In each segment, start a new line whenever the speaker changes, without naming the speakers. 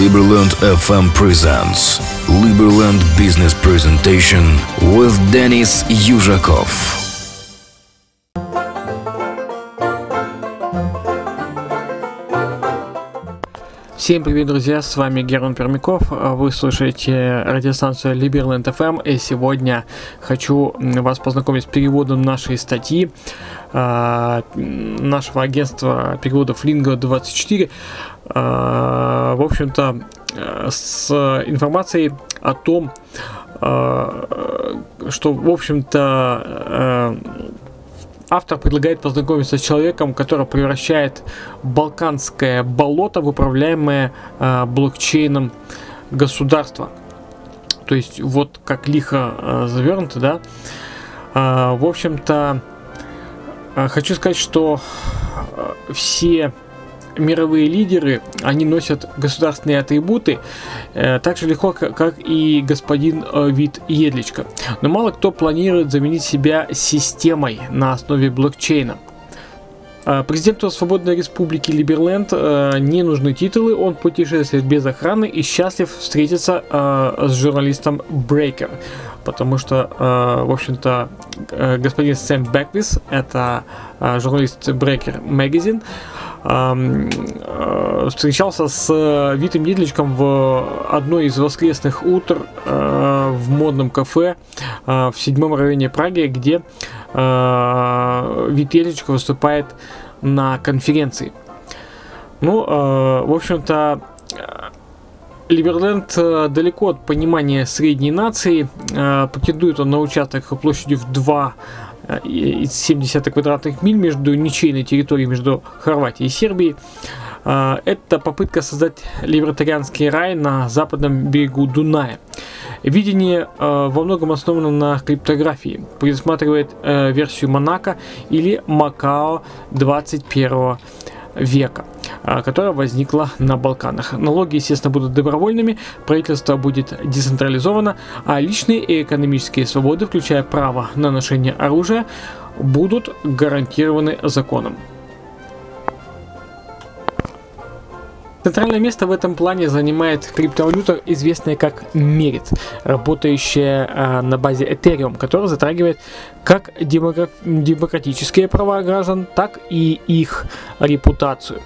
Liberland FM presents Liberland Business Presentation with Denis Yuzhakov.
Всем привет, друзья! С вами Герман Пермяков. Вы слушаете радиостанцию Liberland FM. И сегодня хочу вас познакомить с переводом нашей статьи э, нашего агентства переводов Lingo 24. Э, в общем-то, с информацией о том, э, что, в общем-то, э, автор предлагает познакомиться с человеком, который превращает балканское болото в управляемое э, блокчейном государство. То есть вот как лихо э, завернуто, да. Э, в общем-то, э, хочу сказать, что э, все мировые лидеры, они носят государственные атрибуты э, так же легко, как, как и господин э, Вит Едличко. Но мало кто планирует заменить себя системой на основе блокчейна. Э, президенту Свободной Республики Либерленд э, не нужны титулы, он путешествует без охраны и счастлив встретиться э, с журналистом Брейкер. Потому что, э, в общем-то, господин Сэм Бэквис, это журналист Breaker Magazine, встречался с э, Витом Недличком в одной из воскресных утр э, в модном кафе в седьмом районе Праги, где Вит Недличек выступает на конференции. Ну, в общем-то, Ливерленд далеко от понимания средней нации. Претендует он на участок площадью в 2 70 квадратных миль между ничейной территорией между Хорватией и Сербией. А, это попытка создать либертарианский рай на западном берегу Дуная. Видение э, во многом основано на криптографии, предусматривает э, версию Монако или Макао 21 века, а, которая возникла на Балканах. Налоги, естественно, будут добровольными, правительство будет децентрализовано, а личные и экономические свободы, включая право на ношение оружия, будут гарантированы законом. Центральное место в этом плане занимает криптовалюта, известная как Merit, работающая э, на базе Ethereum, которая затрагивает как демократические права граждан, так и их репутацию.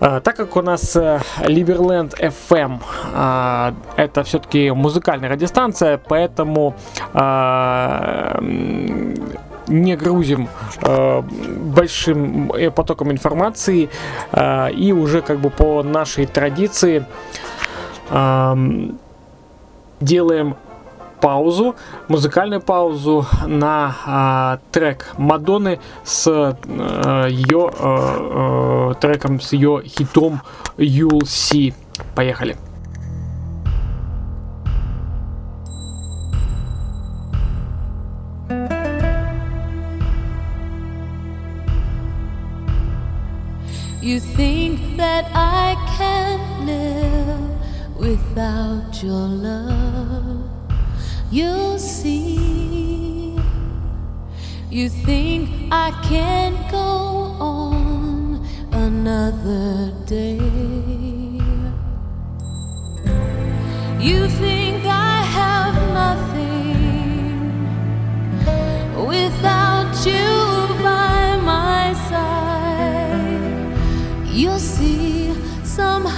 Uh, так как у нас uh, Liberland FM uh, это все-таки музыкальная радиостанция, поэтому не грузим э, большим э, потоком информации э, и уже как бы по нашей традиции э, делаем паузу, музыкальную паузу на э, трек Мадонны с э, ее э, э, треком, с ее хитом You'll See. Поехали.
You think that I can live without your love. You'll see. You think I can go on another day. You think I have nothing without you by my side. You'll see somehow,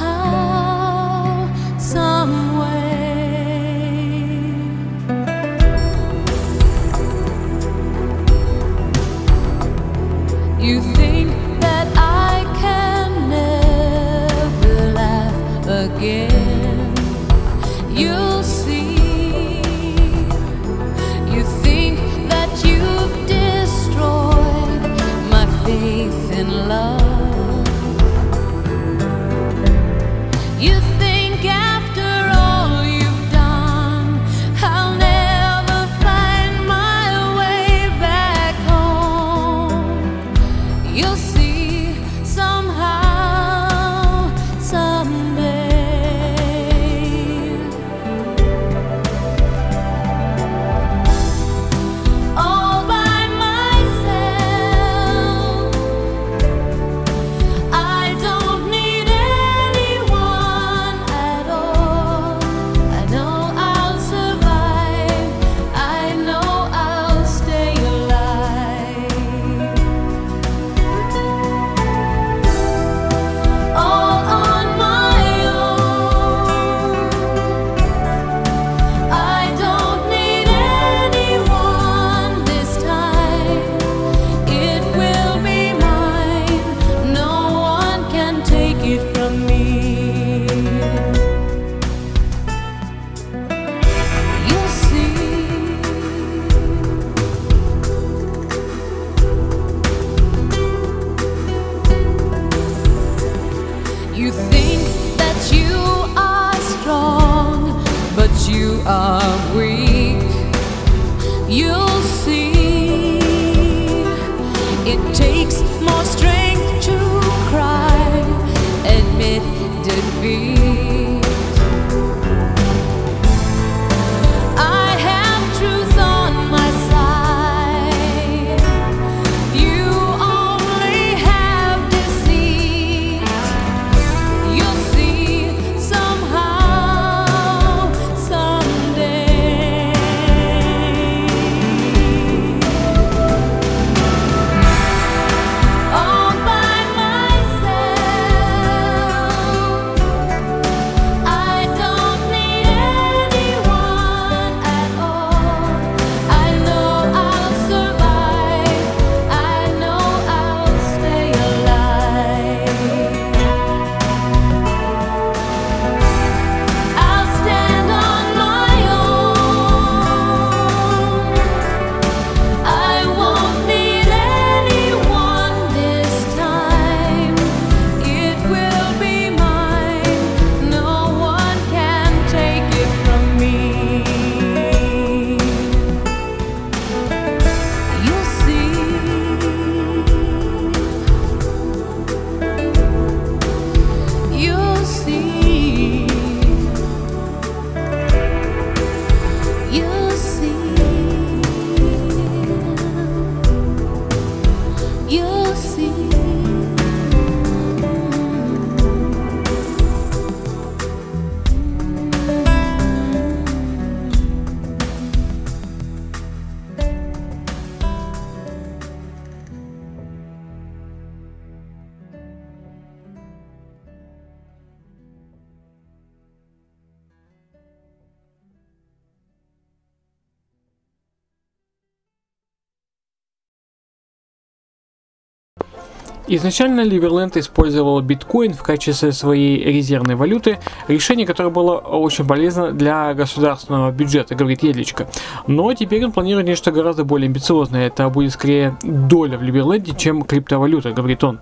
Изначально Ливерленд использовал биткоин в качестве своей резервной валюты, решение, которое было очень полезно для государственного бюджета, говорит Едличко. Но теперь он планирует нечто гораздо более амбициозное. Это будет скорее доля в Ливерленде, чем криптовалюта, говорит он.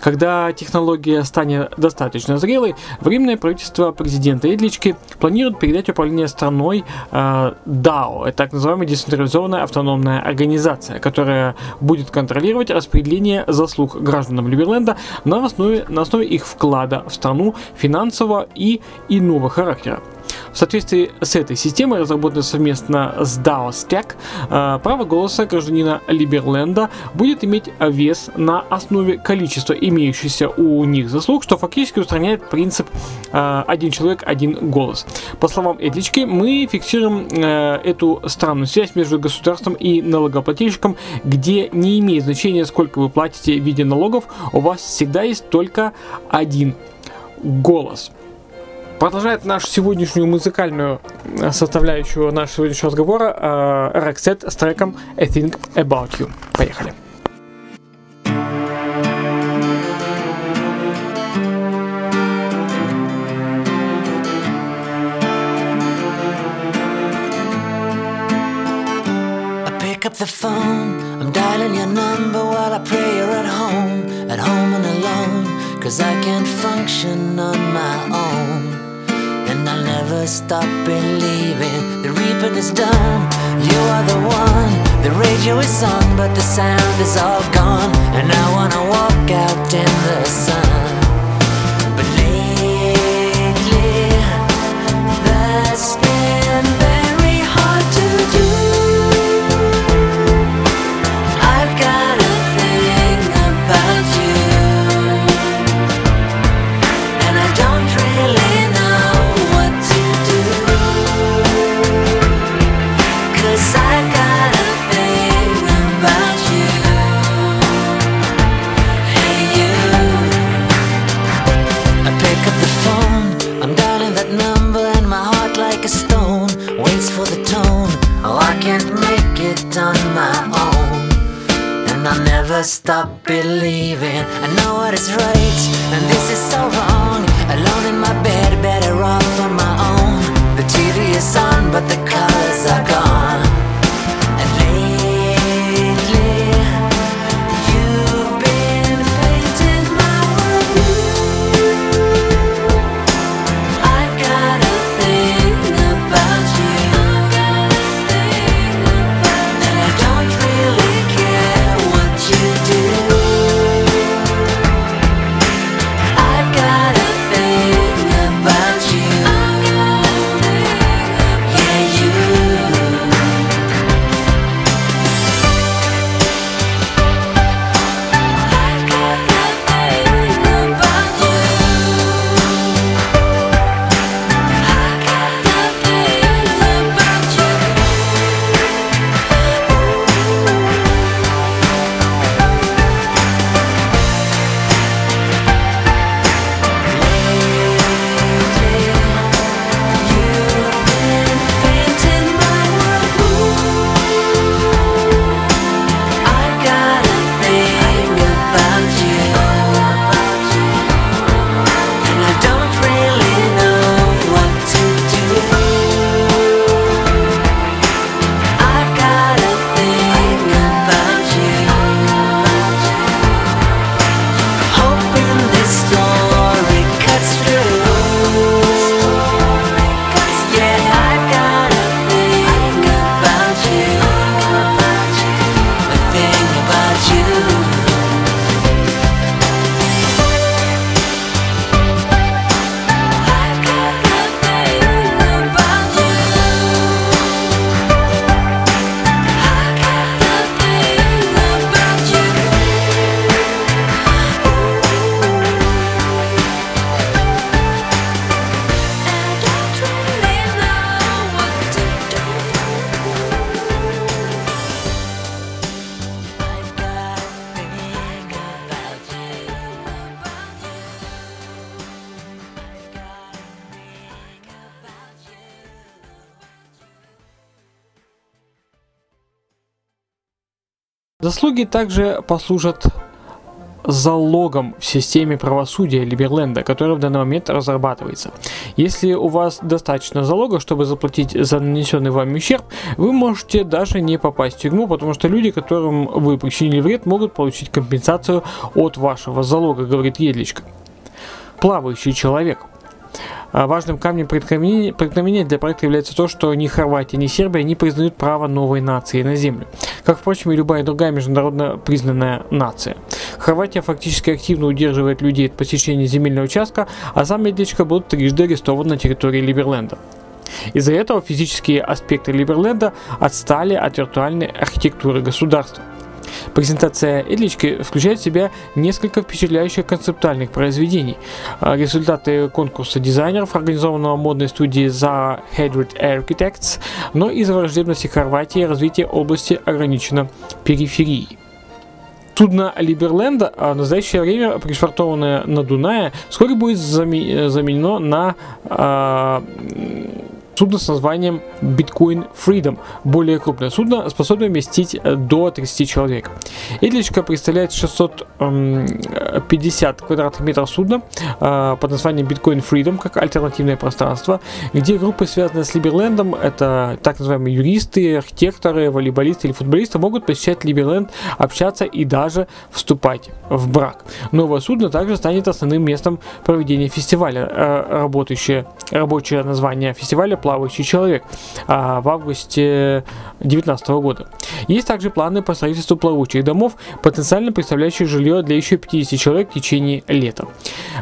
Когда технология станет достаточно зрелой, временное правительство президента Едлички планирует передать управление страной э, DAO, так называемая децентрализованная автономная организация, которая будет контролировать распределение заслуг гражданам Ливерленда на основе, на основе их вклада в страну финансового и иного характера. В соответствии с этой системой, разработанной совместно с DAO Stack, э, право голоса гражданина Либерленда будет иметь вес на основе количества имеющихся у них заслуг, что фактически устраняет принцип э, «один человек, один голос». По словам Эдлички, мы фиксируем э, эту странную связь между государством и налогоплательщиком, где не имеет значения, сколько вы платите в виде налогов, у вас всегда есть только один голос. Продолжает нашу сегодняшнюю музыкальную э, составляющую нашего сегодняшнего разговора э, Роксет с треком I Think About You. Поехали.
Up the phone, I'm dialing your number while I pray you're at home, at home and alone, cause I can't function on my own. Never stop believing the reaping is done. You are the one, the radio is on, but the sound is all gone. And I wanna walk out in the sun. stop it.
Заслуги также послужат залогом в системе правосудия Либерленда, которая в данный момент разрабатывается. Если у вас достаточно залога, чтобы заплатить за нанесенный вами ущерб, вы можете даже не попасть в тюрьму, потому что люди, которым вы причинили вред, могут получить компенсацию от вашего залога, говорит Едличка. Плавающий человек. А Важным камнем преткновения для проекта является то, что ни Хорватия, ни Сербия не признают право новой нации на землю, как, впрочем, и любая другая международно признанная нация. Хорватия фактически активно удерживает людей от посещения земельного участка, а сам Медличка был трижды арестован на территории Либерленда. Из-за этого физические аспекты Либерленда отстали от виртуальной архитектуры государства. Презентация Эдлички включает в себя несколько впечатляющих концептуальных произведений. А, Результаты конкурса дизайнеров, организованного модной студией за Hedred Architects, но из-за враждебности Хорватии развитие области ограничено периферией. Судно Либерленда а в настоящее время пришвартованное на Дунае вскоре будет заме- заменено на м, судно с названием Bitcoin Freedom, более крупное судно, способное вместить э, до 30 человек. Эдличка представляет 650 квадратных метров судна э, под названием Bitcoin Freedom как альтернативное пространство, где группы, связанные с Либерлендом, это так называемые юристы, архитекторы, волейболисты или футболисты, могут посещать Либерленд, общаться и даже вступать в брак. Новое судно также станет основным местом проведения фестиваля, э, работающее, рабочее название фестиваля «Плавающий человек» а, в августе 2019 года. Есть также планы по строительству плавучих домов, потенциально представляющих жилье для еще 50 человек в течение лета.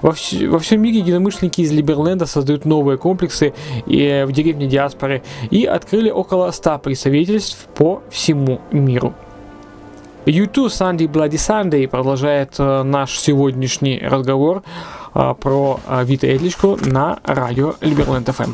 Во, вс- во всем мире единомышленники из Либерленда создают новые комплексы и, в деревне диаспоры и открыли около 100 представительств по всему миру. YouTube Sunday Bloody Sunday продолжает э, наш сегодняшний разговор э, про э, Вита Эдличку на радио Либерленд ФМ.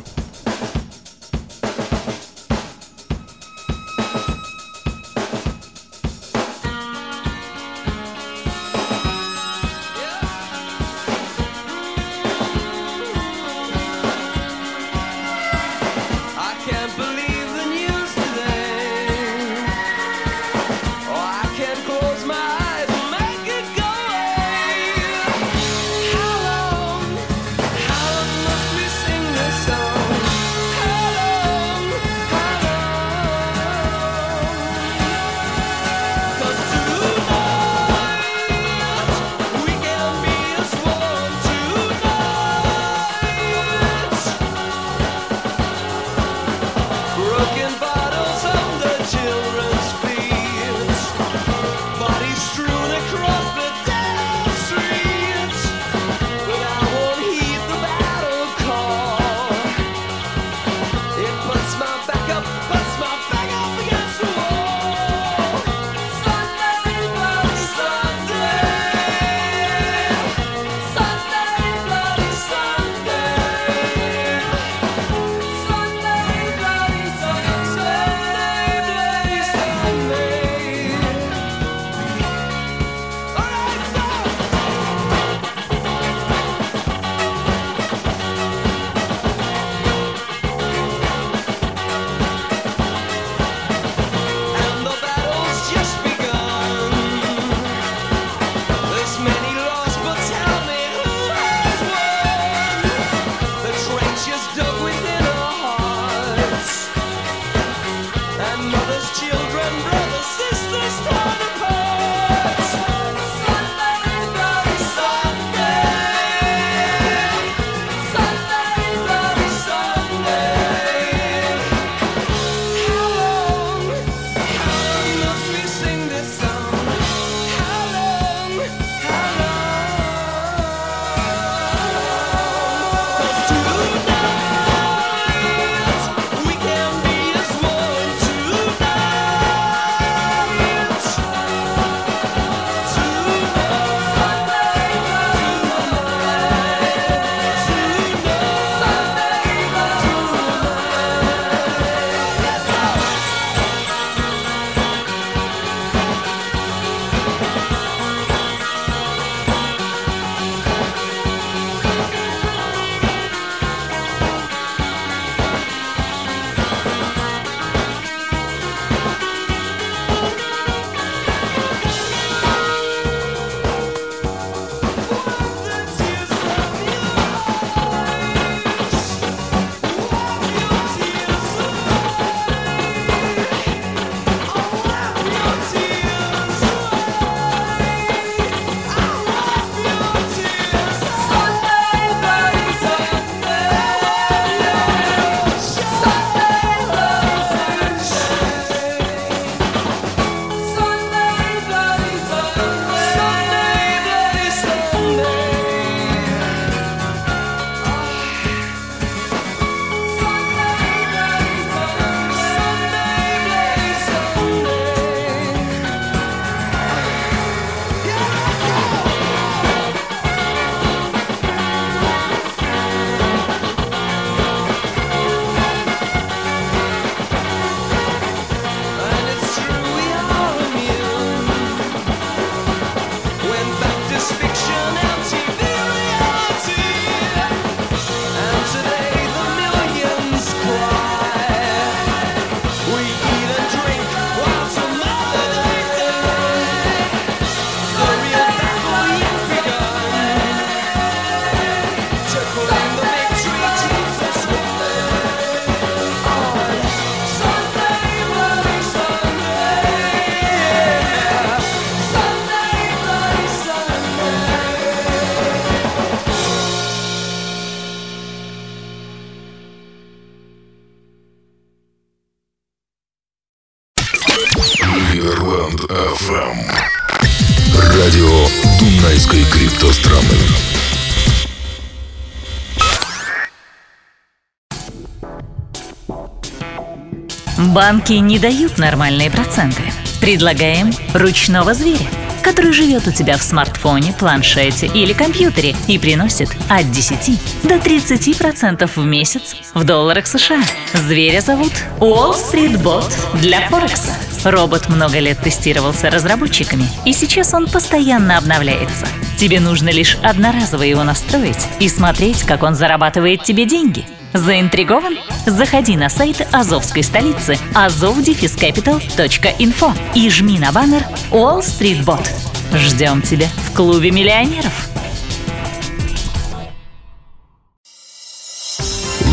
Банки не дают нормальные проценты. Предлагаем ручного зверя, который живет у тебя в смартфоне, планшете или компьютере и приносит от 10 до 30% процентов в месяц в долларах США. Зверя зовут Wall Street Bot для Форекса. Робот много лет тестировался разработчиками, и сейчас он постоянно обновляется. Тебе нужно лишь одноразово его настроить и смотреть, как он зарабатывает тебе деньги. Заинтригован? Заходи на сайт Азовской столицы azov-capital.info и жми на баннер Wall Street Bot. Ждем тебя в клубе миллионеров.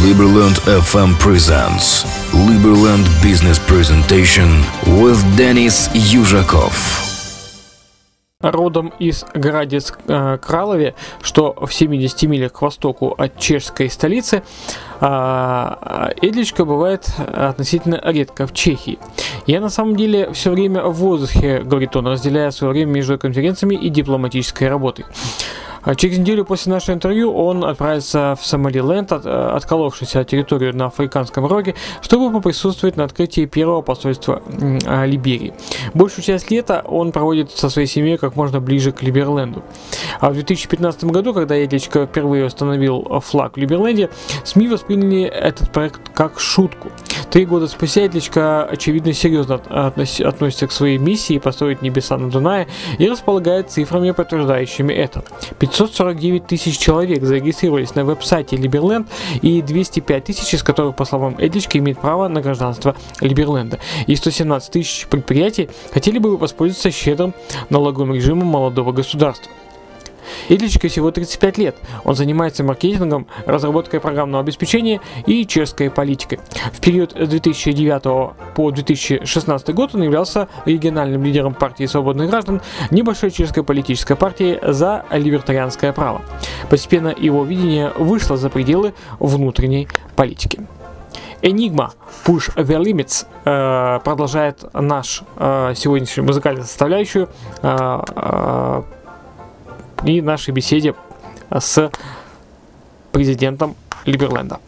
Liberland FM presents Liberland Business Presentation with Denis Южаков.
Родом из Градец э, Кралове, что в 70 милях к востоку от чешской столицы, а, Эдличка бывает относительно редко в Чехии. Я на самом деле все время в воздухе, говорит он, разделяя свое время между конференциями и дипломатической работой. А Через неделю после нашего интервью он отправится в Сомалиленд, от, э, отколовшийся территорию на Африканском роге, чтобы поприсутствовать на открытии первого посольства а, Либерии. Большую часть лета он проводит со своей семьей как можно ближе к Либерленду. А в 2015 году, когда Эдличка впервые установил флаг в Либерленде, СМИ восприняли этот проект как шутку. Три года спустя Эдличка, очевидно, серьезно от- относ- относится к своей миссии построить небеса на Дунае и располагает цифрами, подтверждающими это. 549 тысяч человек зарегистрировались на веб-сайте Либерленд и 205 тысяч, из которых, по словам Эдличка, имеют право на гражданство Либерленда. И 117 тысяч предприятий хотели бы воспользоваться щедрым налоговым режимом молодого государства. Эдличке всего 35 лет. Он занимается маркетингом, разработкой программного обеспечения и чешской политикой. В период с 2009 по 2016 год он являлся региональным лидером партии свободных граждан, небольшой чешской политической партии за либертарианское право. Постепенно его видение вышло за пределы внутренней политики. Enigma Push the Limits продолжает наш э, сегодняшнюю музыкальную составляющую э, э, при нашей беседе с президентом Либерленда.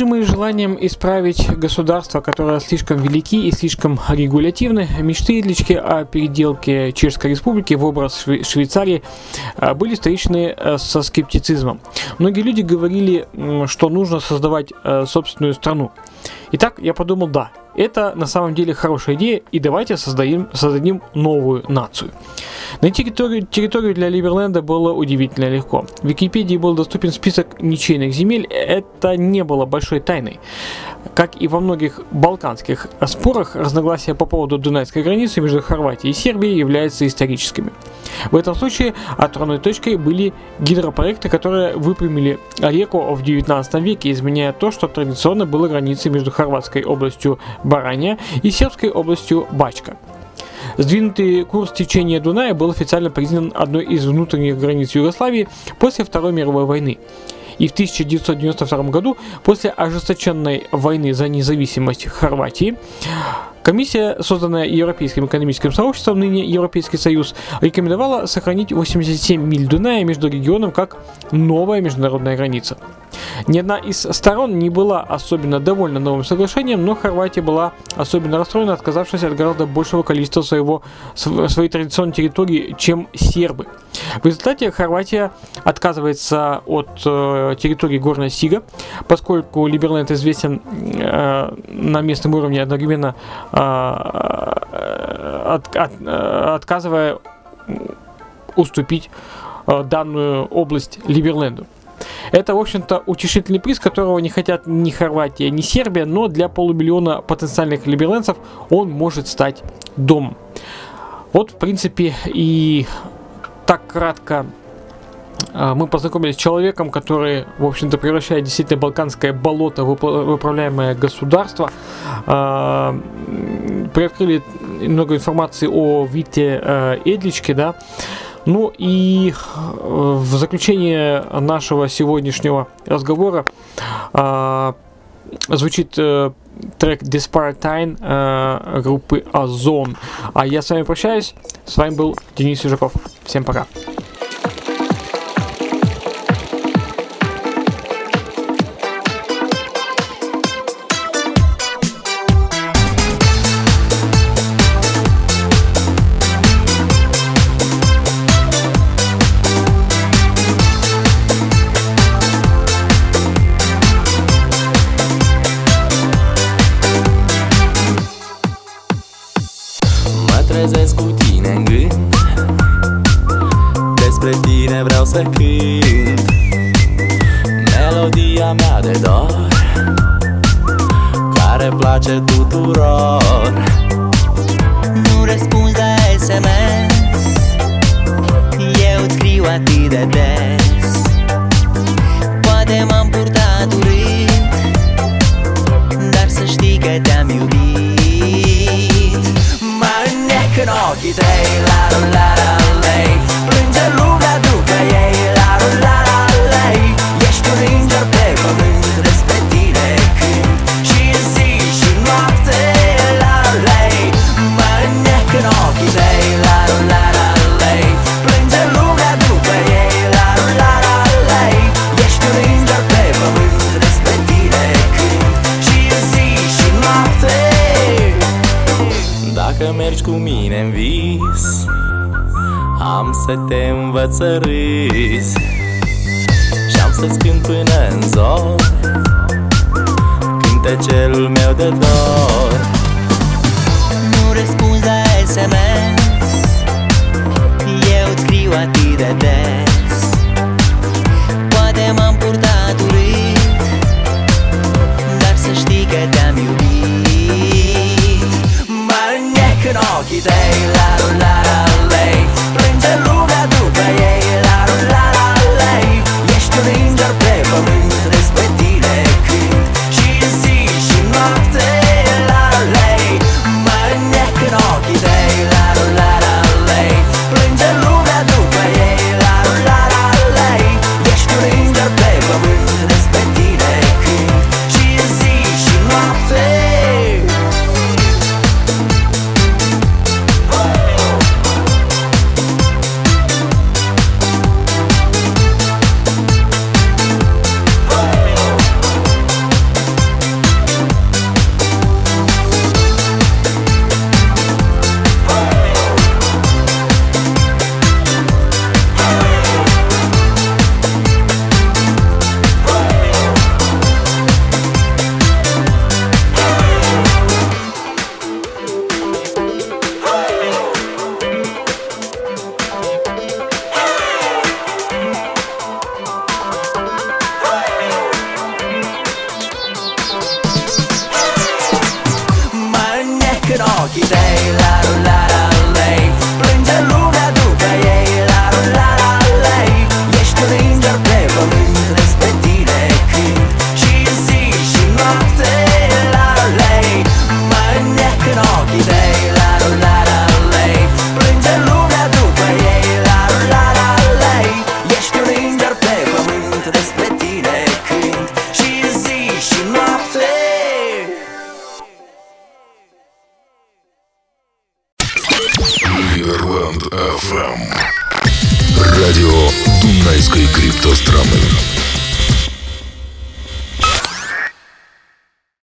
Движимые желанием исправить государства, которые слишком велики и слишком регулятивны, мечты Идлички о переделке Чешской Республики в образ Шве- Швейцарии а, были встречены э, со скептицизмом. Многие люди говорили, что нужно создавать э, собственную страну. Итак, я подумал, да, это на самом деле хорошая идея, и давайте создадим, создадим новую нацию. Найти территорию, территорию для Либерленда было удивительно легко. В Википедии был доступен список ничейных земель, это не было большой тайной. Как и во многих балканских спорах, разногласия по поводу Дунайской границы между Хорватией и Сербией являются историческими. В этом случае отправной точкой были гидропроекты, которые выпрямили реку в 19 веке, изменяя то, что традиционно было границей между хорватской областью Барания и сербской областью Бачка. Сдвинутый курс течения Дуная был официально признан одной из внутренних границ Югославии после Второй мировой войны. И в 1992 году, после ожесточенной войны за независимость Хорватии, комиссия, созданная Европейским экономическим сообществом, ныне Европейский Союз, рекомендовала сохранить 87 миль Дуная между регионом как новая международная граница. Ни одна из сторон не была особенно довольна новым соглашением, но Хорватия была особенно расстроена, отказавшись от гораздо большего количества своего, св- своей традиционной территории, чем сербы. В результате Хорватия отказывается от э, территории Горной Сига, поскольку Либерленд известен э, на местном уровне одновременно э, от- от- э, отказывая уступить э, данную область Либерленду. Это, в общем-то, утешительный приз, которого не хотят ни Хорватия, ни Сербия, но для полумиллиона потенциальных либерленцев он может стать домом. Вот, в принципе, и так кратко а, мы познакомились с человеком, который, в общем-то, превращает действительно балканское болото в управляемое государство. А, Приоткрыли много информации о Вите э, Эдличке, да. Ну и э, в заключение нашего сегодняшнего разговора а, звучит э, трек Desparatine э, группы Озон. А я с вами прощаюсь. С вами был Денис Южаков. Всем пока.
lucky day, la la la
să râzi. Și-am să-ți cânt până în zor Cântecelul meu de dor.
Nu răspunzi la SMS Eu îți scriu atât de des. Poate m-am purtat urât Dar să știi că te-am iubit. Mă înnec în ochii tăi